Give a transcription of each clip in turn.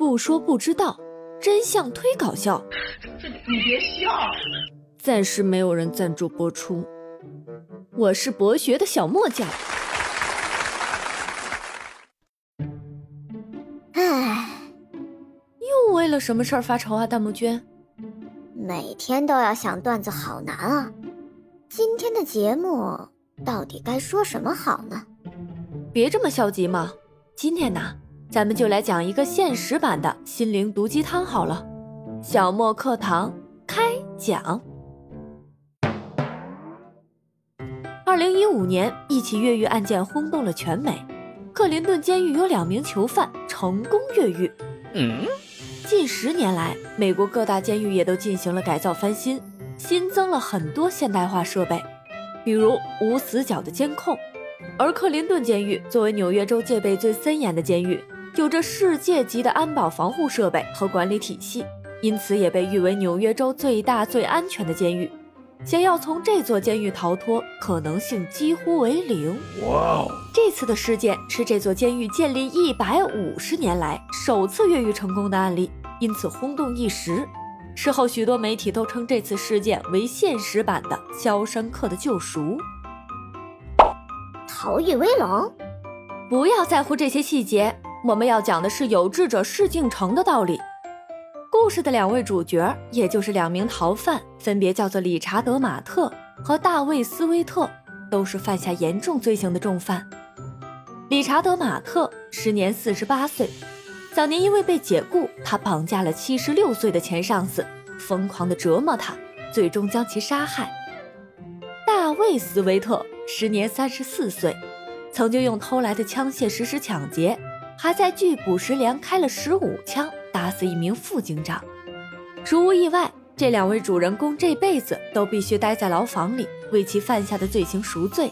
不说不知道，真相忒搞笑。这你别笑。暂时没有人赞助播出。我是博学的小莫酱。唉，又为了什么事儿发愁啊，大木娟？每天都要想段子，好难啊！今天的节目到底该说什么好呢？别这么消极嘛！今天呢，咱们就来讲一个现实版的心灵毒鸡汤好了。小莫课堂开讲。二零一五年，一起越狱案件轰动了全美。克林顿监狱有两名囚犯成功越狱。嗯，近十年来，美国各大监狱也都进行了改造翻新，新增了很多现代化设备，比如无死角的监控。而克林顿监狱作为纽约州戒备最森严的监狱，有着世界级的安保防护设备和管理体系，因此也被誉为纽约州最大最安全的监狱。想要从这座监狱逃脱，可能性几乎为零。哇哦！这次的事件是这座监狱建立一百五十年来首次越狱成功的案例，因此轰动一时。事后，许多媒体都称这次事件为现实版的《肖申克的救赎》。逃狱威龙，不要在乎这些细节，我们要讲的是有志者事竟成的道理。故事的两位主角，也就是两名逃犯，分别叫做理查德·马特和大卫·斯威特，都是犯下严重罪行的重犯。理查德·马特时年四十八岁，早年因为被解雇，他绑架了七十六岁的前上司，疯狂地折磨他，最终将其杀害。大卫·斯威特时年三十四岁，曾经用偷来的枪械实施抢劫，还在拒捕时连开了十五枪。打死一名副警长，如无意外，这两位主人公这辈子都必须待在牢房里，为其犯下的罪行赎罪。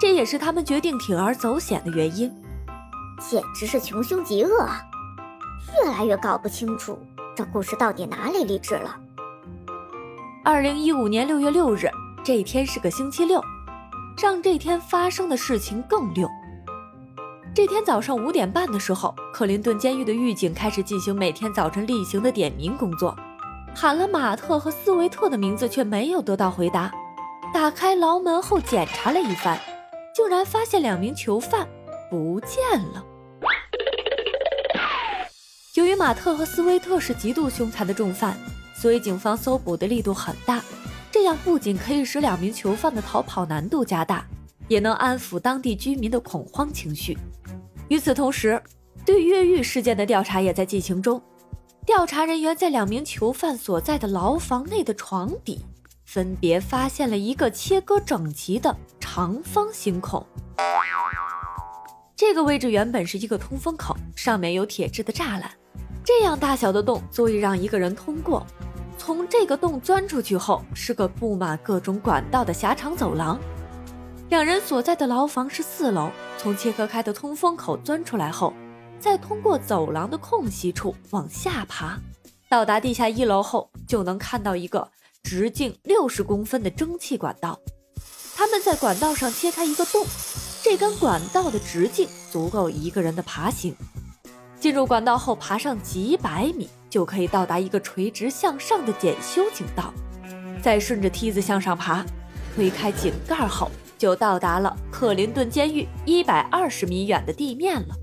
这也是他们决定铤而走险的原因。简直是穷凶极恶啊！越来越搞不清楚这故事到底哪里励志了。二零一五年六月六日，这天是个星期六，让这天发生的事情更六。这天早上五点半的时候，克林顿监狱的狱警开始进行每天早晨例行的点名工作，喊了马特和斯维特的名字，却没有得到回答。打开牢门后检查了一番，竟然发现两名囚犯不见了。由于马特和斯维特是极度凶残的重犯，所以警方搜捕的力度很大，这样不仅可以使两名囚犯的逃跑难度加大。也能安抚当地居民的恐慌情绪。与此同时，对越狱事件的调查也在进行中。调查人员在两名囚犯所在的牢房内的床底，分别发现了一个切割整齐的长方形孔。这个位置原本是一个通风口，上面有铁质的栅栏。这样大小的洞足以让一个人通过。从这个洞钻出去后，是个布满各种管道的狭长走廊。两人所在的牢房是四楼，从切割开的通风口钻出来后，再通过走廊的空隙处往下爬，到达地下一楼后，就能看到一个直径六十公分的蒸汽管道。他们在管道上切开一个洞，这根管道的直径足够一个人的爬行。进入管道后，爬上几百米，就可以到达一个垂直向上的检修井道。再顺着梯子向上爬，推开井盖后。就到达了克林顿监狱一百二十米远的地面了。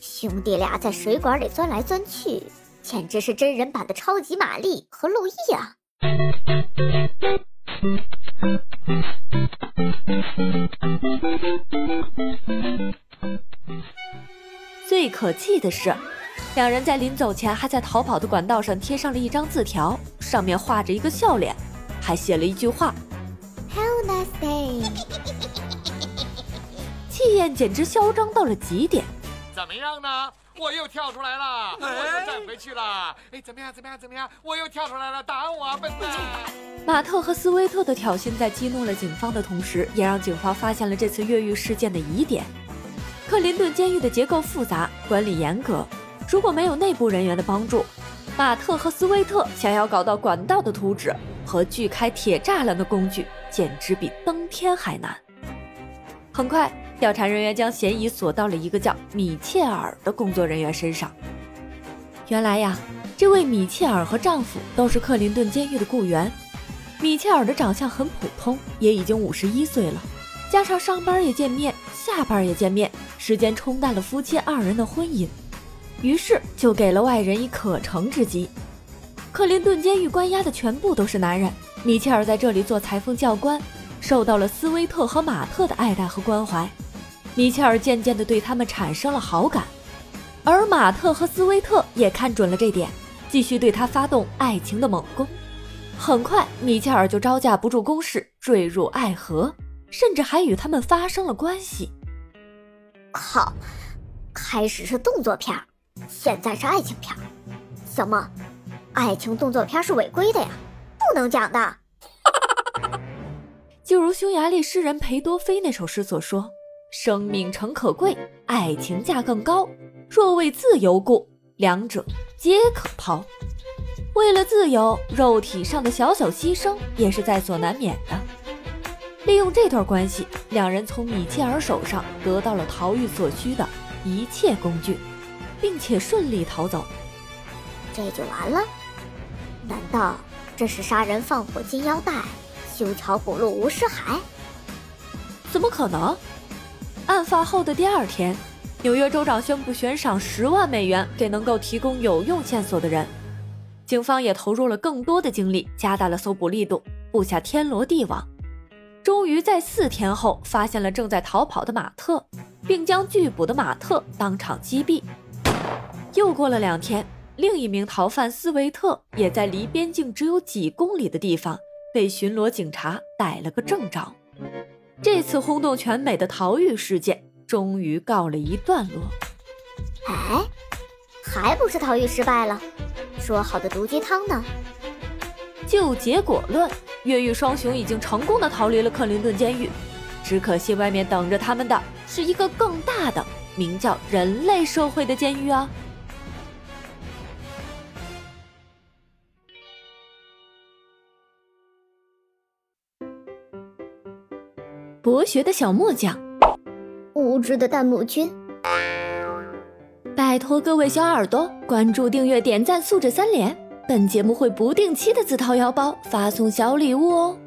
兄弟俩在水管里钻来钻去，简直是真人版的超级玛丽和路易啊！最可气的是，两人在临走前还在逃跑的管道上贴上了一张字条，上面画着一个笑脸，还写了一句话。气焰简直嚣张到了极点。怎么样呢？我又跳出来了，我又站回去了。哎，怎么样？怎么样？怎么样？我又跳出来了，打我啊，笨蛋！马特和斯威特的挑衅在激怒了警方的同时，也让警方发现了这次越狱事件的疑点。克林顿监狱的结构复杂，管理严格，如果没有内部人员的帮助，马特和斯威特想要搞到管道的图纸和锯开铁栅栏的工具。简直比登天还难。很快，调查人员将嫌疑锁到了一个叫米切尔的工作人员身上。原来呀，这位米切尔和丈夫都是克林顿监狱的雇员。米切尔的长相很普通，也已经五十一岁了，加上上班也见面，下班也见面，时间冲淡了夫妻二人的婚姻，于是就给了外人以可乘之机。克林顿监狱关押的全部都是男人，米切尔在这里做裁缝教官，受到了斯威特和马特的爱戴和关怀，米切尔渐渐地对他们产生了好感，而马特和斯威特也看准了这点，继续对他发动爱情的猛攻。很快，米切尔就招架不住攻势，坠入爱河，甚至还与他们发生了关系。靠！开始是动作片，现在是爱情片，小梦，爱情动作片是违规的呀，不能讲的。就如匈牙利诗人裴多菲那首诗所说：“生命诚可贵，爱情价更高。若为自由故，两者皆可抛。”为了自由，肉体上的小小牺牲也是在所难免的。利用这段关系，两人从米切尔手上得到了逃狱所需的一切工具，并且顺利逃走。这就完了？难道这是杀人放火金腰带，修桥补路无尸骸？怎么可能？案发后的第二天，纽约州长宣布悬赏十万美元给能够提供有用线索的人。警方也投入了更多的精力，加大了搜捕力度，布下天罗地网，终于在四天后发现了正在逃跑的马特，并将拒捕的马特当场击毙。又过了两天，另一名逃犯斯维特也在离边境只有几公里的地方被巡逻警察逮了个正着。这次轰动全美的逃狱事件终于告了一段落。哎，还不是逃狱失败了？说好的毒鸡汤呢？就结果论，越狱双雄已经成功的逃离了克林顿监狱，只可惜外面等着他们的是一个更大的，名叫人类社会的监狱啊！博学的小木匠，无知的弹幕君。拜托各位小耳朵关注、订阅、点赞，素质三连。本节目会不定期的自掏腰包发送小礼物哦。